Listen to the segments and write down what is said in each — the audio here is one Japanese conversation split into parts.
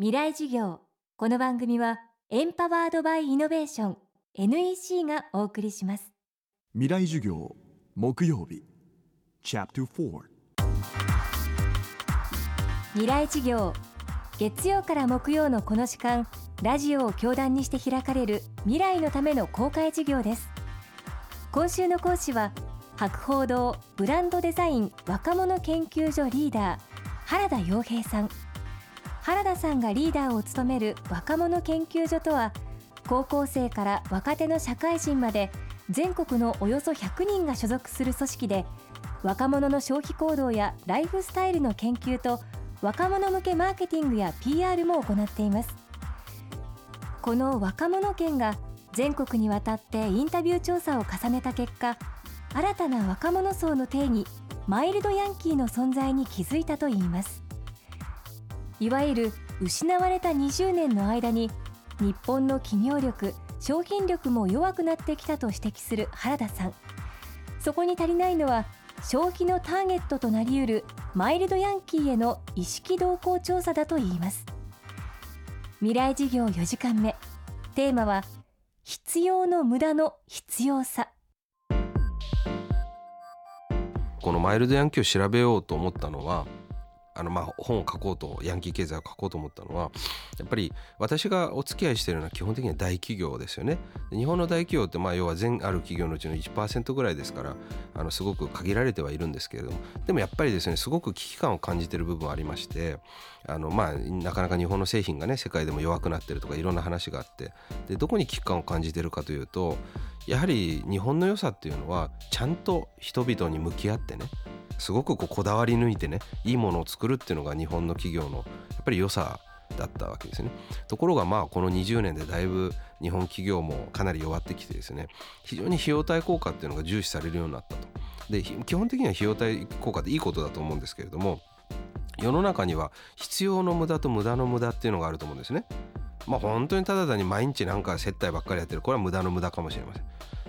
未来授業。この番組はエンパワードバイイノベーション NEC がお送りします。未来授業木曜日 Chapter 4未来授業月曜から木曜のこの時間ラジオを教壇にして開かれる未来のための公開授業です。今週の講師は博報堂ブランドデザイン若者研究所リーダー原田洋平さん原田さんがリーダーを務める若者研究所とは高校生から若手の社会人まで全国のおよそ100人が所属する組織で若者の消費行動やライフスタイルの研究と若者向けマーケティングや PR も行っています。この若者研が全国にわたってインタビュー調査を重ねた結果新たな若者層の定義マイルドヤンキーの存在に気づいたといいます。いわゆる失われた20年の間に日本の企業力商品力も弱くなってきたと指摘する原田さん。そこに足りないのは消費のターゲットとなりうるマイルドヤンキーへの意識動向調査だといいます。未来事業4時間目。テーマは必要の無駄の必要さ。このマイルドヤンキーを調べようと思ったのはあのまあ本を書こうとヤンキー経済を書こうと思ったのはやっぱり私がお付き合いしているのは基本的には大企業ですよね。日本の大企業ってまあ要は全ある企業のうちの1%ぐらいですからあのすごく限られてはいるんですけれどもでもやっぱりですねすごく危機感を感じている部分ありましてあのまあなかなか日本の製品がね世界でも弱くなってるとかいろんな話があってでどこに危機感を感じているかというとやはり日本の良さっていうのはちゃんと人々に向き合ってねすごくこうこだわり抜いてねいいものを作るっていうのが日本の企業のやっぱり良さだったわけですね。ところがまあこの20年でだいぶ日本企業もかなり弱ってきてですね非常に費用対効果っていうのが重視されるようになったと。で基本的には費用対効果っていいことだと思うんですけれども世の中には必要の無駄と無駄の無駄っていうのがあると思うんですね。まあ本当にただ単に毎日なんか接待ばっかりやってるこれは無駄の無駄かもしれません。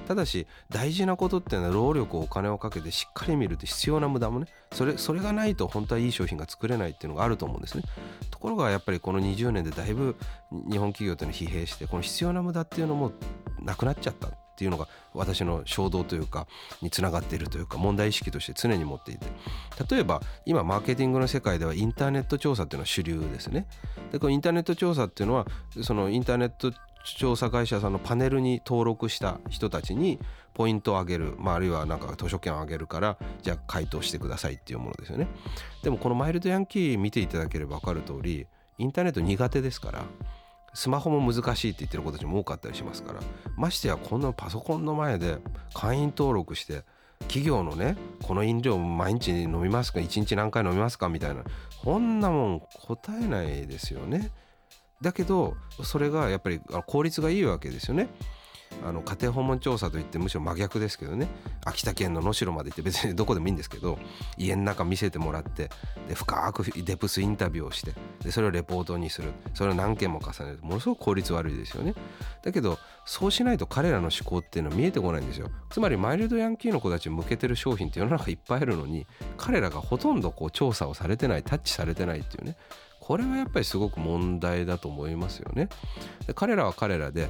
ただし大事なことっていうのは労力をお金をかけてしっかり見るって必要な無駄もねそれそれがないと本当はいい商品が作れないっていうのがあると思うんですね。ところがやっぱりこの20年でだいぶ日本企業というのは疲弊してこの必要な無駄っていうのもなくなっちゃったっていうのが私の衝動というかにつながっているというか問題意識として常に持っていて。例えば今マーケティングの世界ではインターネット調査っていうのは主流ですねでこのインターネット調査っていうのはそのインターネット調査会社さんのパネルに登録した人たちにポイントをあげる、まあ、あるいはなんか図書券をあげるからじゃあ回答してくださいっていうものですよねでもこのマイルドヤンキー見ていただければ分かる通りインターネット苦手ですからスマホも難しいって言ってる子たちも多かったりしますからましてやこんなパソコンの前で会員登録して企業のねこの飲料毎日飲みますか1日何回飲みますかみたいなこんなもん答えないですよね。だけどそれがやっぱり効率がいいわけですよね。あの家庭訪問調査といってむしろ真逆ですけどね。秋田県の能代まで行って別にどこでもいいんですけど家の中見せてもらってで深くデプスインタビューをしてでそれをレポートにする。それを何件も重ねる。ものすごく効率悪いですよね。だけどそうしないと彼らの思考っていうのは見えてこないんですよ。つまりマイルドヤンキーの子たちに向けてる商品って世の中いっぱいあるのに彼らがほとんどこう調査をされてないタッチされてないっていうね。これはやっぱりすごく問題だと思いますよね。で彼らは彼らで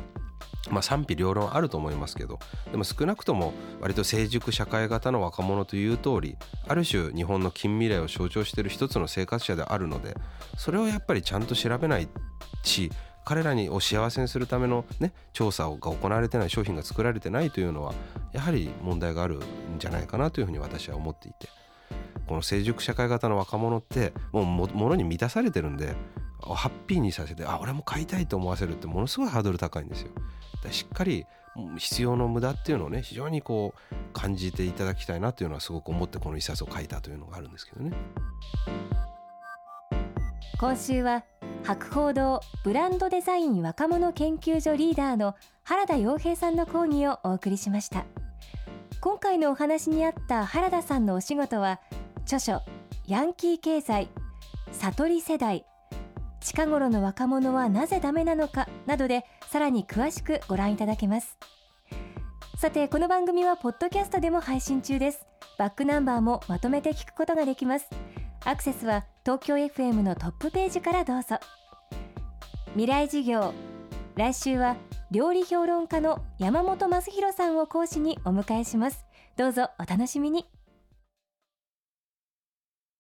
まあ、賛否両論あると思いますけどでも少なくとも割と成熟社会型の若者という通りある種日本の近未来を象徴している一つの生活者であるのでそれをやっぱりちゃんと調べないし彼らにを幸せにするための、ね、調査が行われてない商品が作られてないというのはやはり問題があるんじゃないかなというふうに私は思っていて。この成熟社会型の若者ってもうものに満たされてるんでハッピーにさせてあ俺も買いたいと思わせるってものすごいハードル高いんですよ。しっかり必要の無駄っていうのをね非常にこう感じていただきたいなというのはすごく思ってこの一冊を書いたというのがあるんですけどね。今週は博報堂ブランドデザイン若者研究所リーダーの原田洋平さんの講義をお送りしました今回のお話にあった原田さんのお仕事は著書ヤンキー経済悟り世代。近頃の若者はなぜダメなのかなどでさらに詳しくご覧いただけます。さてこの番組はポッドキャストでも配信中です。バックナンバーもまとめて聞くことができます。アクセスは東京 FM のトップページからどうぞ。未来授業来週は料理評論家の山本正弘さんを講師にお迎えします。どうぞお楽しみに。